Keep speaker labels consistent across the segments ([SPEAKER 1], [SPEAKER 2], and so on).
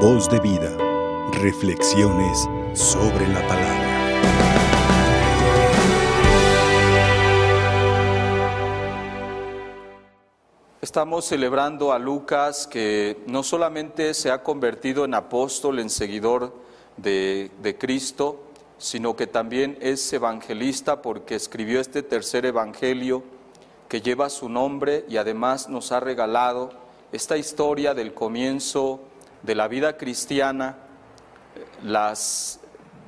[SPEAKER 1] Voz de vida. Reflexiones sobre la palabra.
[SPEAKER 2] Estamos celebrando a Lucas que no solamente se ha convertido en apóstol, en seguidor de, de Cristo, sino que también es evangelista porque escribió este tercer evangelio que lleva su nombre y además nos ha regalado esta historia del comienzo de la vida cristiana, las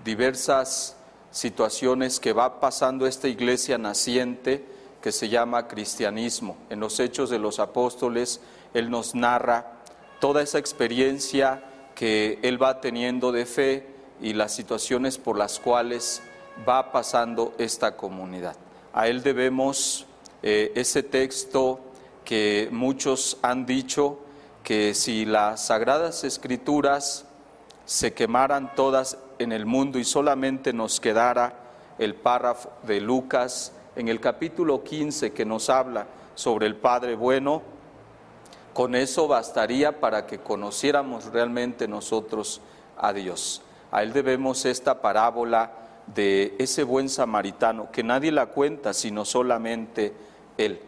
[SPEAKER 2] diversas situaciones que va pasando esta iglesia naciente que se llama cristianismo. En los hechos de los apóstoles, Él nos narra toda esa experiencia que Él va teniendo de fe y las situaciones por las cuales va pasando esta comunidad. A Él debemos eh, ese texto que muchos han dicho que si las sagradas escrituras se quemaran todas en el mundo y solamente nos quedara el párrafo de Lucas en el capítulo 15 que nos habla sobre el Padre bueno, con eso bastaría para que conociéramos realmente nosotros a Dios. A Él debemos esta parábola de ese buen samaritano, que nadie la cuenta, sino solamente Él.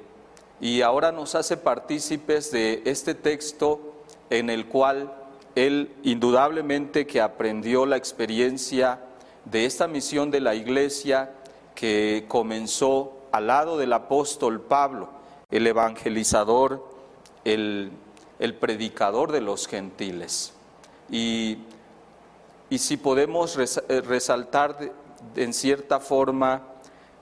[SPEAKER 2] Y ahora nos hace partícipes de este texto en el cual Él indudablemente que aprendió la experiencia de esta misión de la iglesia que comenzó al lado del apóstol Pablo, el evangelizador, el, predicador de los gentiles. Y, y si podemos resaltar de, de, en cierta forma,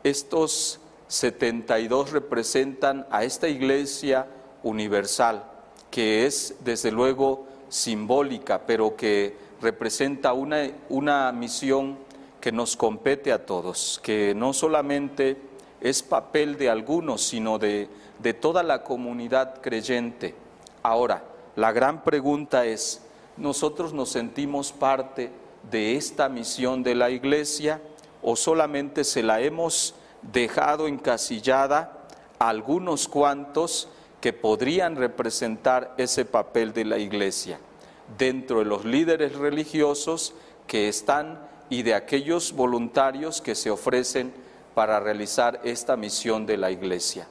[SPEAKER 2] estos 72 representan a esta iglesia universal, que es desde luego simbólica, pero que representa una, una misión que nos compete a todos, que no solamente es papel de algunos, sino de, de toda la comunidad creyente. Ahora, la gran pregunta es, ¿nosotros nos sentimos parte de esta misión de la iglesia o solamente se la hemos dejado encasillada algunos cuantos que podrían representar ese papel de la iglesia dentro de los líderes religiosos que están y de aquellos voluntarios que se ofrecen para realizar esta misión de la iglesia.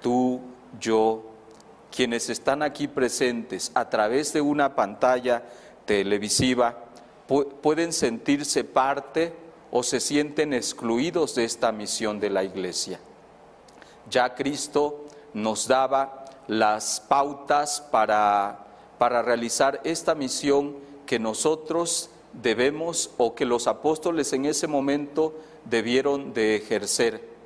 [SPEAKER 2] Tú, yo, quienes están aquí presentes a través de una pantalla televisiva, pueden sentirse parte o se sienten excluidos de esta misión de la iglesia. Ya Cristo nos daba las pautas para, para realizar esta misión que nosotros debemos o que los apóstoles en ese momento debieron de ejercer.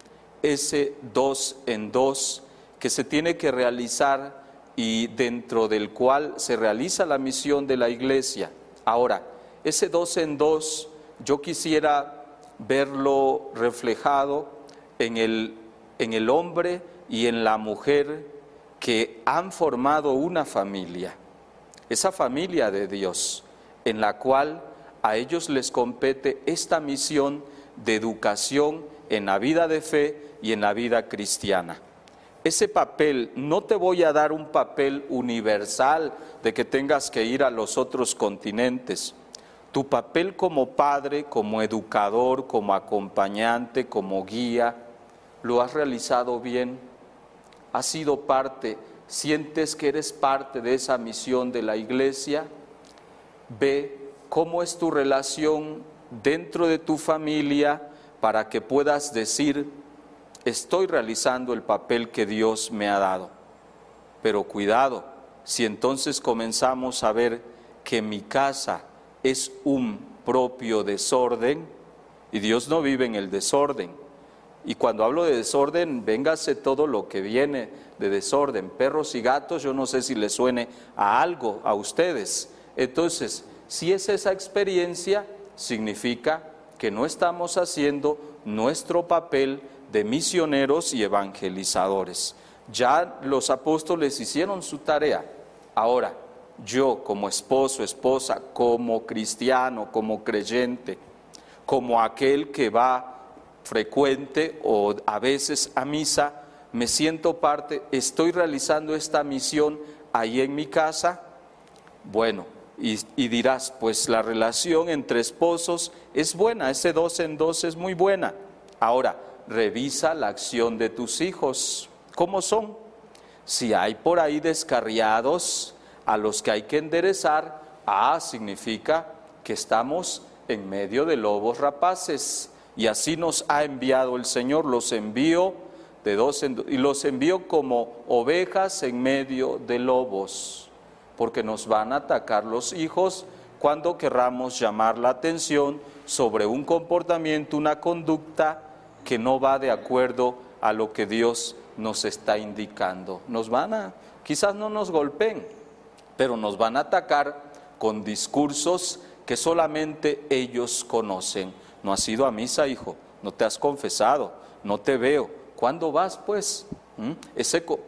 [SPEAKER 2] Ese dos en dos que se tiene que realizar y dentro del cual se realiza la misión de la iglesia. Ahora, ese dos en dos yo quisiera verlo reflejado en el, en el hombre y en la mujer que han formado una familia, esa familia de Dios, en la cual a ellos les compete esta misión de educación en la vida de fe y en la vida cristiana. Ese papel, no te voy a dar un papel universal de que tengas que ir a los otros continentes. Tu papel como padre, como educador, como acompañante, como guía, lo has realizado bien. Has sido parte, sientes que eres parte de esa misión de la iglesia. Ve cómo es tu relación dentro de tu familia para que puedas decir, estoy realizando el papel que Dios me ha dado. Pero cuidado, si entonces comenzamos a ver que mi casa es un propio desorden, y Dios no vive en el desorden. Y cuando hablo de desorden, véngase todo lo que viene de desorden. Perros y gatos, yo no sé si les suene a algo a ustedes. Entonces, si es esa experiencia, significa que no estamos haciendo nuestro papel de misioneros y evangelizadores. Ya los apóstoles hicieron su tarea. Ahora, yo como esposo, esposa, como cristiano, como creyente, como aquel que va frecuente o a veces a misa, me siento parte, estoy realizando esta misión ahí en mi casa. Bueno, y, y, dirás, pues la relación entre esposos es buena, ese dos en dos es muy buena. Ahora, revisa la acción de tus hijos, ¿cómo son? Si hay por ahí descarriados a los que hay que enderezar, ah, significa que estamos en medio de lobos rapaces. Y así nos ha enviado el Señor, los envío de dos en y los envío como ovejas en medio de lobos, porque nos van a atacar los hijos cuando querramos llamar la atención sobre un comportamiento, una conducta que no va de acuerdo a lo que Dios nos está indicando. Nos van a, quizás no nos golpeen, pero nos van a atacar con discursos que solamente ellos conocen. No has ido a misa, hijo, no te has confesado, no te veo. ¿Cuándo vas, pues? ¿Mm?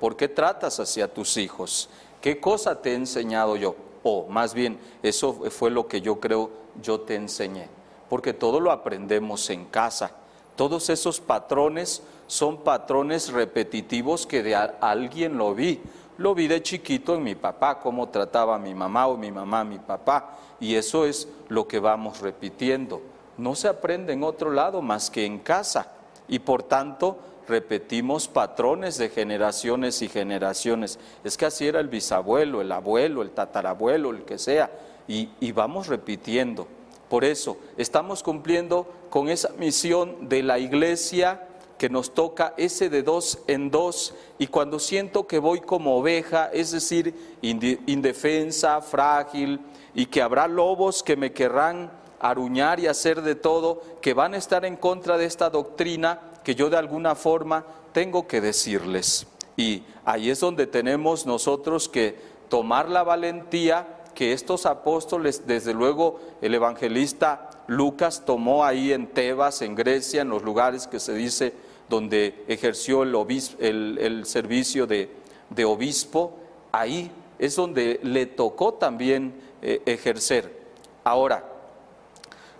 [SPEAKER 2] ¿Por qué tratas hacia tus hijos? ¿Qué cosa te he enseñado yo? O más bien, eso fue lo que yo creo yo te enseñé. Porque todo lo aprendemos en casa. Todos esos patrones son patrones repetitivos que de alguien lo vi. Lo vi de chiquito en mi papá, cómo trataba a mi mamá o mi mamá mi papá. Y eso es lo que vamos repitiendo. No se aprende en otro lado más que en casa. Y por tanto repetimos patrones de generaciones y generaciones. Es que así era el bisabuelo, el abuelo, el tatarabuelo, el que sea. Y, y vamos repitiendo. Por eso estamos cumpliendo con esa misión de la iglesia que nos toca ese de dos en dos y cuando siento que voy como oveja, es decir, indefensa, frágil y que habrá lobos que me querrán aruñar y hacer de todo, que van a estar en contra de esta doctrina que yo de alguna forma tengo que decirles. Y ahí es donde tenemos nosotros que tomar la valentía que estos apóstoles, desde luego el evangelista Lucas tomó ahí en Tebas, en Grecia, en los lugares que se dice donde ejerció el, servicio de, obispo, ahí es donde le tocó también eh, ejercer. Ahora,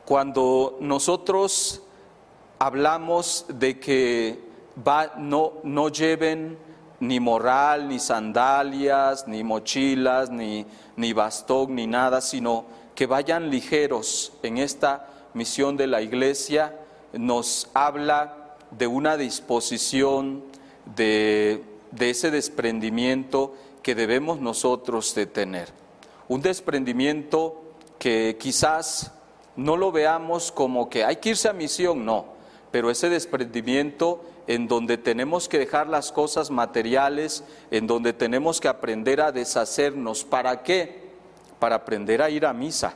[SPEAKER 2] cuando nosotros hablamos de que no, no lleven ni moral, ni sandalias, ni mochilas, ni, ni bastón, ni nada, sino que vayan ligeros en esta misión de la iglesia, nos habla de una disposición, de, ese desprendimiento que debemos nosotros de tener. Un desprendimiento que quizás no lo veamos como que hay que irse a misión, no, pero ese desprendimiento en donde tenemos que dejar las cosas materiales, en donde tenemos que aprender a deshacernos. ¿Para qué? Para aprender a ir a misa,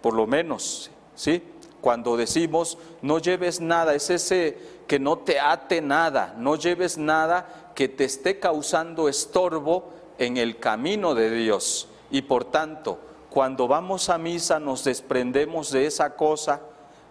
[SPEAKER 2] por lo menos, ¿sí? Cuando decimos, no lleves nada, es ese que no te ate nada, no lleves nada que te esté causando estorbo en el camino de Dios. Y por tanto, cuando vamos a misa nos desprendemos de esa cosa,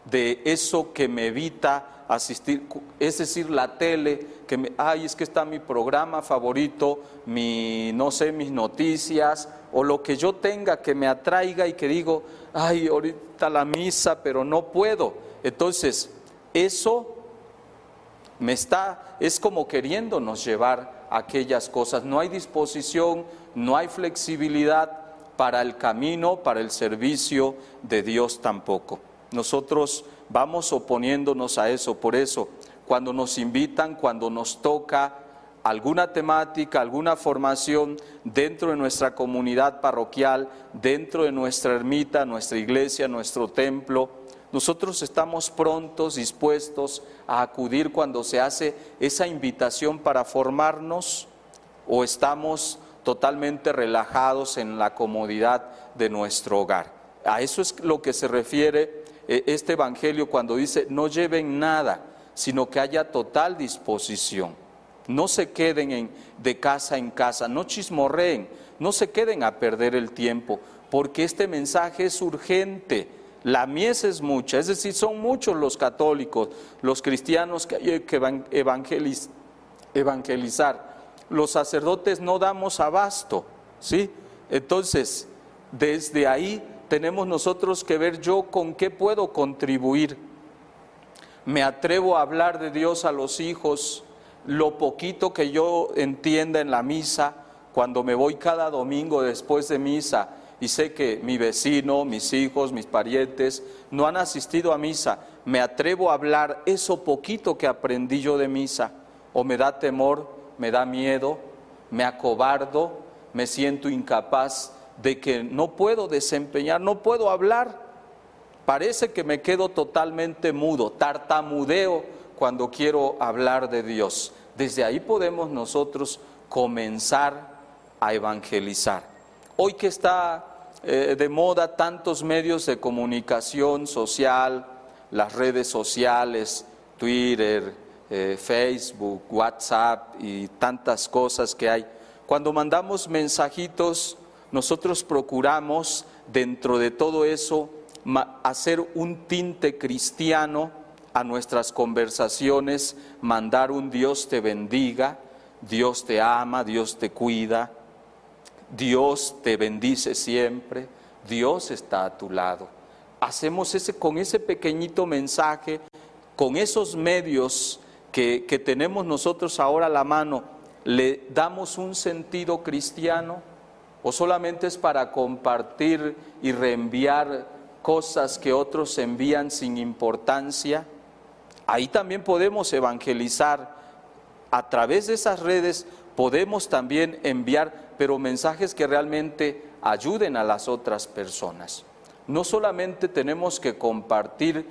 [SPEAKER 2] de eso que me evita asistir, es decir, la tele, que me, ay, es que está mi programa favorito, mi, no sé, mis noticias, o lo que yo tenga que me atraiga y que digo, ay, ahorita la misa, pero no puedo. Entonces, eso me está, es como queriéndonos llevar aquellas cosas. No hay disposición, no hay flexibilidad para el camino, para el servicio de Dios tampoco. Nosotros vamos oponiéndonos a eso. Por eso, cuando nos invitan, cuando nos toca alguna temática, alguna formación dentro de nuestra comunidad parroquial, dentro de nuestra ermita, nuestra iglesia, nuestro templo, nosotros estamos prontos, dispuestos a acudir cuando se hace esa invitación para formarnos o estamos totalmente relajados en la comodidad de nuestro hogar. A eso es lo que se refiere eh, este Evangelio cuando dice, no lleven nada, sino que haya total disposición. No se queden en, de casa en casa, no chismorreen, no se queden a perder el tiempo, porque este mensaje es urgente. La mies es mucha, es decir, son muchos los católicos, los cristianos que hay que evangelizar. Los sacerdotes no damos abasto, ¿sí? Entonces, desde ahí tenemos nosotros que ver yo con qué puedo contribuir. Me atrevo a hablar de Dios a los hijos, lo poquito que yo entienda en la misa, cuando me voy cada domingo después de misa y sé que mi vecino, mis hijos, mis parientes no han asistido a misa, me atrevo a hablar eso poquito que aprendí yo de misa, o me da temor, me da miedo, me acobardo, me siento incapaz de que no puedo desempeñar, no puedo hablar. Parece que me quedo totalmente mudo, tartamudeo cuando quiero hablar de Dios. Desde ahí podemos nosotros comenzar a evangelizar. Hoy que está eh, de moda tantos medios de comunicación social, las redes sociales, Twitter, eh, Facebook, WhatsApp y tantas cosas que hay, cuando mandamos mensajitos, nosotros procuramos dentro de todo eso hacer un tinte cristiano a nuestras conversaciones, mandar un Dios te bendiga, Dios te ama, Dios te cuida, Dios te bendice siempre, Dios está a tu lado. Hacemos ese con ese pequeñito mensaje, con esos medios que, que tenemos nosotros ahora a la mano, le damos un sentido cristiano o solamente es para compartir y reenviar cosas que otros envían sin importancia. Ahí también podemos evangelizar. A través de esas redes podemos también enviar, pero mensajes que realmente ayuden a las otras personas. No solamente tenemos que compartir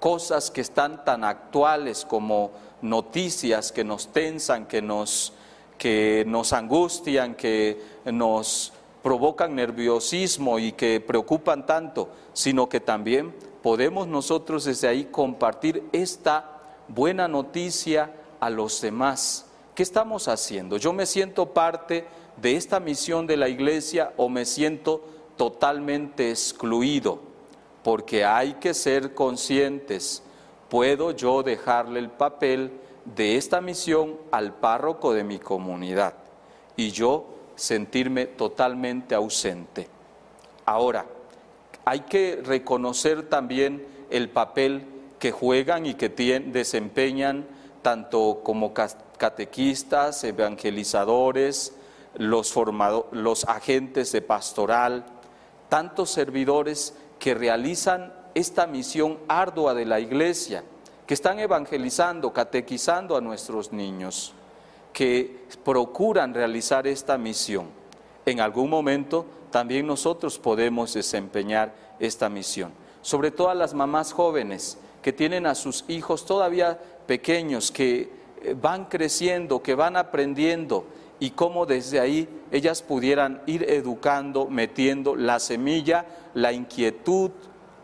[SPEAKER 2] cosas que están tan actuales como noticias que nos tensan, que nos, que nos angustian, que nos provocan nerviosismo y que preocupan tanto, sino que también podemos nosotros desde ahí compartir esta buena noticia a los demás. ¿Qué estamos haciendo? ¿Yo me siento parte de esta misión de la iglesia o me siento totalmente excluido? Porque hay que ser conscientes. ¿Puedo yo dejarle el papel de esta misión al párroco de mi comunidad? Y yo sentirme totalmente ausente. Ahora, hay que reconocer también el papel que juegan y que desempeñan tanto como catequistas, evangelizadores, los, los agentes de pastoral, tantos servidores que realizan esta misión ardua de la iglesia, que están evangelizando, catequizando a nuestros niños que procuran realizar esta misión. En algún momento también nosotros podemos desempeñar esta misión. Sobre todo a las mamás jóvenes que tienen a sus hijos todavía pequeños, que eh, van creciendo, que van aprendiendo y cómo desde ahí ellas pudieran ir educando, metiendo la semilla, la inquietud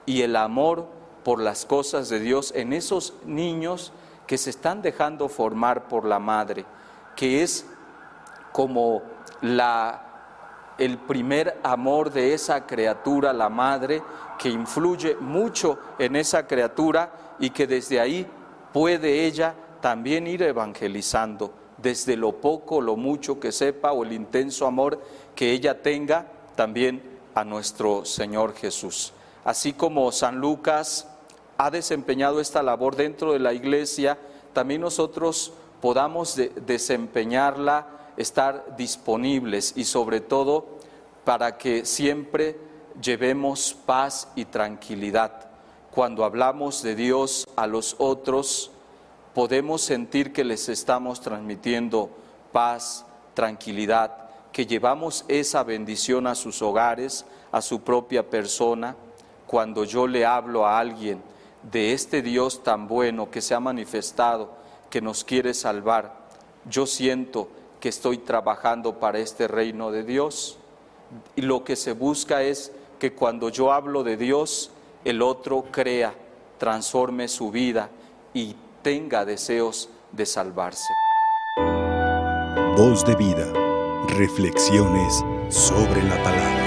[SPEAKER 2] y el amor por las cosas de Dios en esos niños que se están dejando formar por la madre que es como la, el primer amor de esa criatura, la madre, que influye mucho en esa criatura y que desde ahí puede ella también ir evangelizando, desde lo poco, lo mucho que sepa o el intenso amor que ella tenga también a nuestro Señor Jesús. Así como San Lucas ha desempeñado esta labor dentro de la iglesia, también nosotros podamos desempeñarla, estar disponibles y sobre todo para que siempre llevemos paz y tranquilidad. Cuando hablamos de Dios a los otros, podemos sentir que les estamos transmitiendo paz, tranquilidad, que llevamos esa bendición a sus hogares, a su propia persona. Cuando yo le hablo a alguien de este Dios tan bueno que se ha manifestado, que nos quiere salvar, yo siento que estoy trabajando para este reino de Dios. Y lo que se busca es que cuando yo hablo de Dios, el otro crea, transforme su vida y tenga deseos de salvarse.
[SPEAKER 1] Voz de vida, reflexiones sobre la palabra.